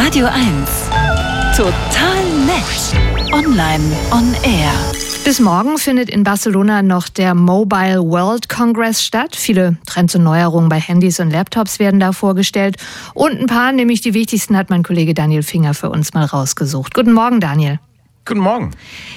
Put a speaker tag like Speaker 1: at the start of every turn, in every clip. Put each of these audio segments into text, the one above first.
Speaker 1: Radio 1. Total nett. Online on air.
Speaker 2: Bis morgen findet in Barcelona noch der Mobile World Congress statt. Viele Trends und Neuerungen bei Handys und Laptops werden da vorgestellt. Und ein paar, nämlich die wichtigsten, hat mein Kollege Daniel Finger für uns mal rausgesucht. Guten Morgen, Daniel.
Speaker 3: Guten Morgen.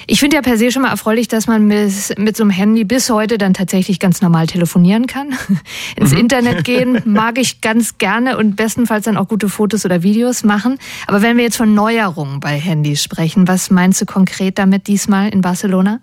Speaker 2: Ich finde ja per se schon mal erfreulich, dass man mit, mit so einem Handy bis heute dann tatsächlich ganz normal telefonieren kann. Ins mhm. Internet gehen mag ich ganz gerne und bestenfalls dann auch gute Fotos oder Videos machen. Aber wenn wir jetzt von Neuerungen bei Handys sprechen, was meinst du konkret damit diesmal in Barcelona?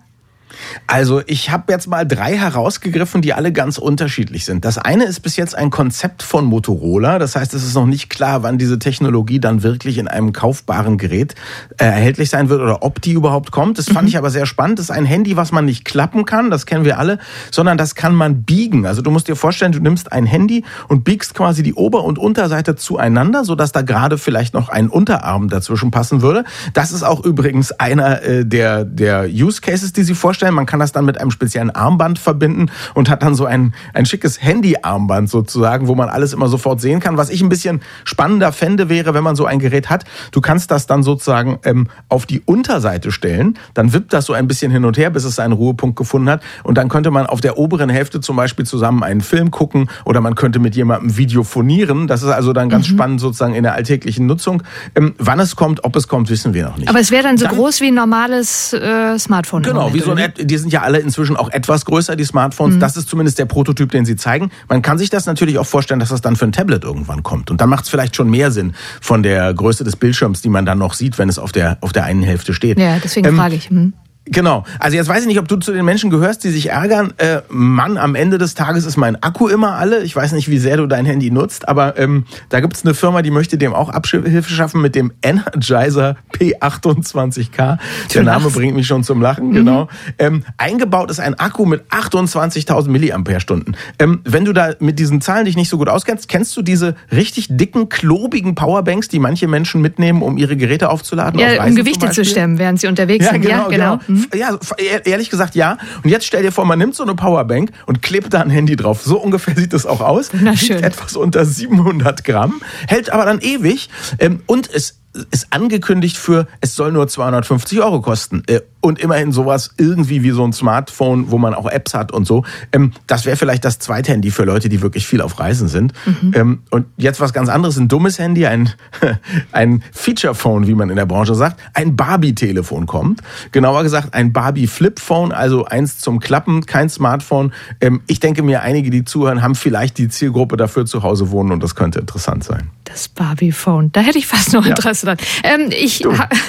Speaker 3: Also ich habe jetzt mal drei herausgegriffen, die alle ganz unterschiedlich sind. Das eine ist bis jetzt ein Konzept von Motorola. Das heißt, es ist noch nicht klar, wann diese Technologie dann wirklich in einem kaufbaren Gerät äh, erhältlich sein wird oder ob die überhaupt kommt. Das fand mhm. ich aber sehr spannend. Das ist ein Handy, was man nicht klappen kann, das kennen wir alle, sondern das kann man biegen. Also du musst dir vorstellen, du nimmst ein Handy und biegst quasi die Ober- und Unterseite zueinander, sodass da gerade vielleicht noch ein Unterarm dazwischen passen würde. Das ist auch übrigens einer äh, der, der Use Cases, die sie vorstellen vorstellen. Man kann das dann mit einem speziellen Armband verbinden und hat dann so ein, ein schickes Handy-Armband sozusagen, wo man alles immer sofort sehen kann. Was ich ein bisschen spannender fände, wäre, wenn man so ein Gerät hat, du kannst das dann sozusagen ähm, auf die Unterseite stellen, dann wippt das so ein bisschen hin und her, bis es seinen Ruhepunkt gefunden hat und dann könnte man auf der oberen Hälfte zum Beispiel zusammen einen Film gucken oder man könnte mit jemandem videophonieren. Das ist also dann ganz mhm. spannend sozusagen in der alltäglichen Nutzung. Ähm, wann es kommt, ob es kommt, wissen wir noch nicht.
Speaker 2: Aber es wäre dann so dann, groß wie ein normales äh, Smartphone.
Speaker 3: Genau, wie so ein die sind ja alle inzwischen auch etwas größer, die Smartphones. Mhm. Das ist zumindest der Prototyp, den sie zeigen. Man kann sich das natürlich auch vorstellen, dass das dann für ein Tablet irgendwann kommt. Und dann macht es vielleicht schon mehr Sinn von der Größe des Bildschirms, die man dann noch sieht, wenn es auf der, auf der einen Hälfte steht.
Speaker 2: Ja, deswegen ähm, frage ich. Mhm.
Speaker 3: Genau. Also jetzt weiß ich nicht, ob du zu den Menschen gehörst, die sich ärgern. Äh, Mann, am Ende des Tages ist mein Akku immer alle. Ich weiß nicht, wie sehr du dein Handy nutzt, aber ähm, da gibt es eine Firma, die möchte dem auch Abhilfe schaffen mit dem Energizer P28K. Der Name bringt mich schon zum Lachen, mhm. genau. Ähm, eingebaut ist ein Akku mit 28.000 Milliampere-Stunden. Ähm, wenn du da mit diesen Zahlen dich nicht so gut auskennst, kennst du diese richtig dicken, klobigen Powerbanks, die manche Menschen mitnehmen, um ihre Geräte aufzuladen?
Speaker 2: Ja, um Gewichte zu stemmen, während sie unterwegs ja, sind.
Speaker 3: Genau, ja, genau. genau. Mhm. Ja, ehrlich gesagt ja. Und jetzt stell dir vor, man nimmt so eine Powerbank und klebt da ein Handy drauf. So ungefähr sieht das auch aus.
Speaker 2: Na schön.
Speaker 3: Wiegt etwas unter 700 Gramm, hält aber dann ewig ähm, und es ist angekündigt für, es soll nur 250 Euro kosten. Äh, und immerhin sowas irgendwie wie so ein Smartphone, wo man auch Apps hat und so. Ähm, das wäre vielleicht das zweite Handy für Leute, die wirklich viel auf Reisen sind. Mhm. Ähm, und jetzt was ganz anderes, ein dummes Handy, ein, ein Feature-Phone, wie man in der Branche sagt. Ein Barbie-Telefon kommt. Genauer gesagt, ein Barbie-Flip-Phone, also eins zum Klappen, kein Smartphone. Ähm, ich denke mir, einige, die zuhören, haben vielleicht die Zielgruppe dafür zu Hause wohnen und das könnte interessant sein.
Speaker 2: Das Barbie-Phone, da hätte ich fast noch Interesse ja. dran. Ähm, ich,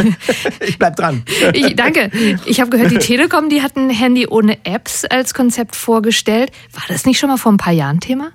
Speaker 3: ich bleib dran.
Speaker 2: ich, danke. Ich habe gehört, die Telekom, die hat ein Handy ohne Apps als Konzept vorgestellt. War das nicht schon mal vor ein paar Jahren Thema?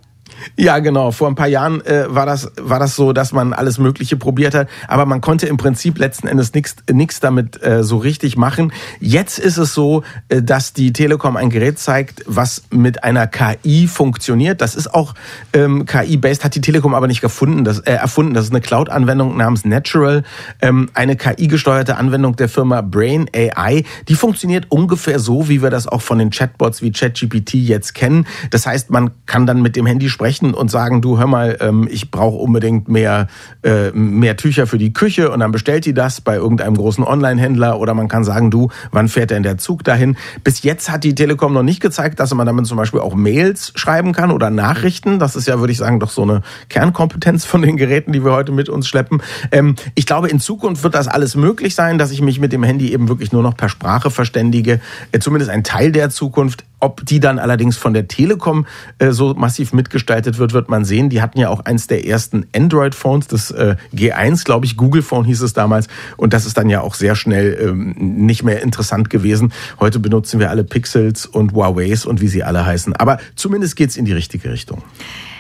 Speaker 3: Ja, genau. Vor ein paar Jahren äh, war das war das so, dass man alles Mögliche probiert hat, aber man konnte im Prinzip letzten Endes nichts damit äh, so richtig machen. Jetzt ist es so, äh, dass die Telekom ein Gerät zeigt, was mit einer KI funktioniert. Das ist auch ähm, KI-based, hat die Telekom aber nicht gefunden, das, äh, erfunden. Das ist eine Cloud-Anwendung namens Natural, ähm, eine KI-gesteuerte Anwendung der Firma Brain AI. Die funktioniert ungefähr so, wie wir das auch von den Chatbots wie ChatGPT jetzt kennen. Das heißt, man kann dann mit dem Handy sprechen sprechen und sagen, du hör mal, ähm, ich brauche unbedingt mehr, äh, mehr Tücher für die Küche und dann bestellt die das bei irgendeinem großen Online-Händler oder man kann sagen, du, wann fährt denn der Zug dahin? Bis jetzt hat die Telekom noch nicht gezeigt, dass man damit zum Beispiel auch Mails schreiben kann oder Nachrichten. Das ist ja, würde ich sagen, doch so eine Kernkompetenz von den Geräten, die wir heute mit uns schleppen. Ähm, ich glaube, in Zukunft wird das alles möglich sein, dass ich mich mit dem Handy eben wirklich nur noch per Sprache verständige. Äh, zumindest ein Teil der Zukunft. Ob die dann allerdings von der Telekom äh, so massiv mitgestaltet wird, wird man sehen. Die hatten ja auch eins der ersten Android-Phones, das äh, G1, glaube ich, Google Phone hieß es damals. Und das ist dann ja auch sehr schnell ähm, nicht mehr interessant gewesen. Heute benutzen wir alle Pixels und Huawei's und wie sie alle heißen. Aber zumindest geht's in die richtige Richtung.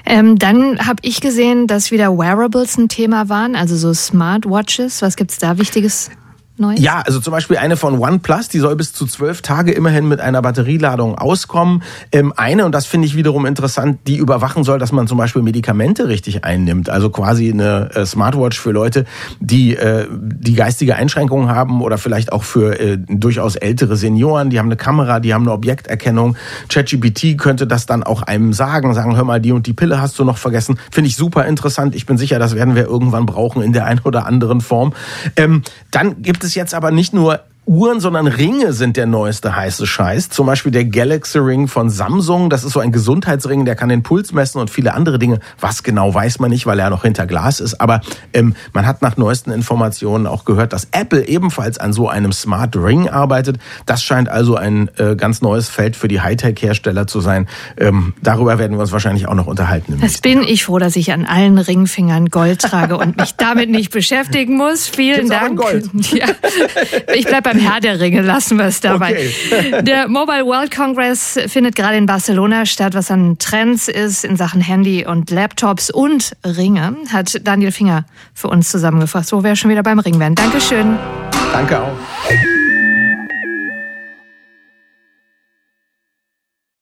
Speaker 2: Ähm, dann habe ich gesehen, dass wieder Wearables ein Thema waren, also so Smartwatches. Was gibt's da Wichtiges? Neues?
Speaker 3: Ja, also zum Beispiel eine von OnePlus, die soll bis zu zwölf Tage immerhin mit einer Batterieladung auskommen. Ähm, eine, und das finde ich wiederum interessant, die überwachen soll, dass man zum Beispiel Medikamente richtig einnimmt. Also quasi eine äh, Smartwatch für Leute, die äh, die geistige Einschränkungen haben oder vielleicht auch für äh, durchaus ältere Senioren. Die haben eine Kamera, die haben eine Objekterkennung. ChatGPT könnte das dann auch einem sagen, sagen, hör mal, die und die Pille hast du noch vergessen. Finde ich super interessant. Ich bin sicher, das werden wir irgendwann brauchen in der einen oder anderen Form. Ähm, dann gibt es jetzt aber nicht nur Uhren, sondern Ringe sind der neueste heiße Scheiß. Zum Beispiel der Galaxy Ring von Samsung. Das ist so ein Gesundheitsring, der kann den Puls messen und viele andere Dinge. Was genau weiß man nicht, weil er noch hinter Glas ist. Aber ähm, man hat nach neuesten Informationen auch gehört, dass Apple ebenfalls an so einem Smart Ring arbeitet. Das scheint also ein äh, ganz neues Feld für die Hightech-Hersteller zu sein. Ähm, darüber werden wir uns wahrscheinlich auch noch unterhalten.
Speaker 2: Das bin Jahr. ich froh, dass ich an allen Ringfingern Gold trage und mich damit nicht beschäftigen muss. Vielen Gibt's Dank. Gold? Ja. Ich bleib beim beim Herr der Ringe, lassen wir es dabei. Okay. der Mobile World Congress findet gerade in Barcelona statt, was an Trends ist in Sachen Handy und Laptops und Ringe, hat Daniel Finger für uns zusammengefasst, wo wir schon wieder beim Ring werden. Dankeschön.
Speaker 3: Danke auch.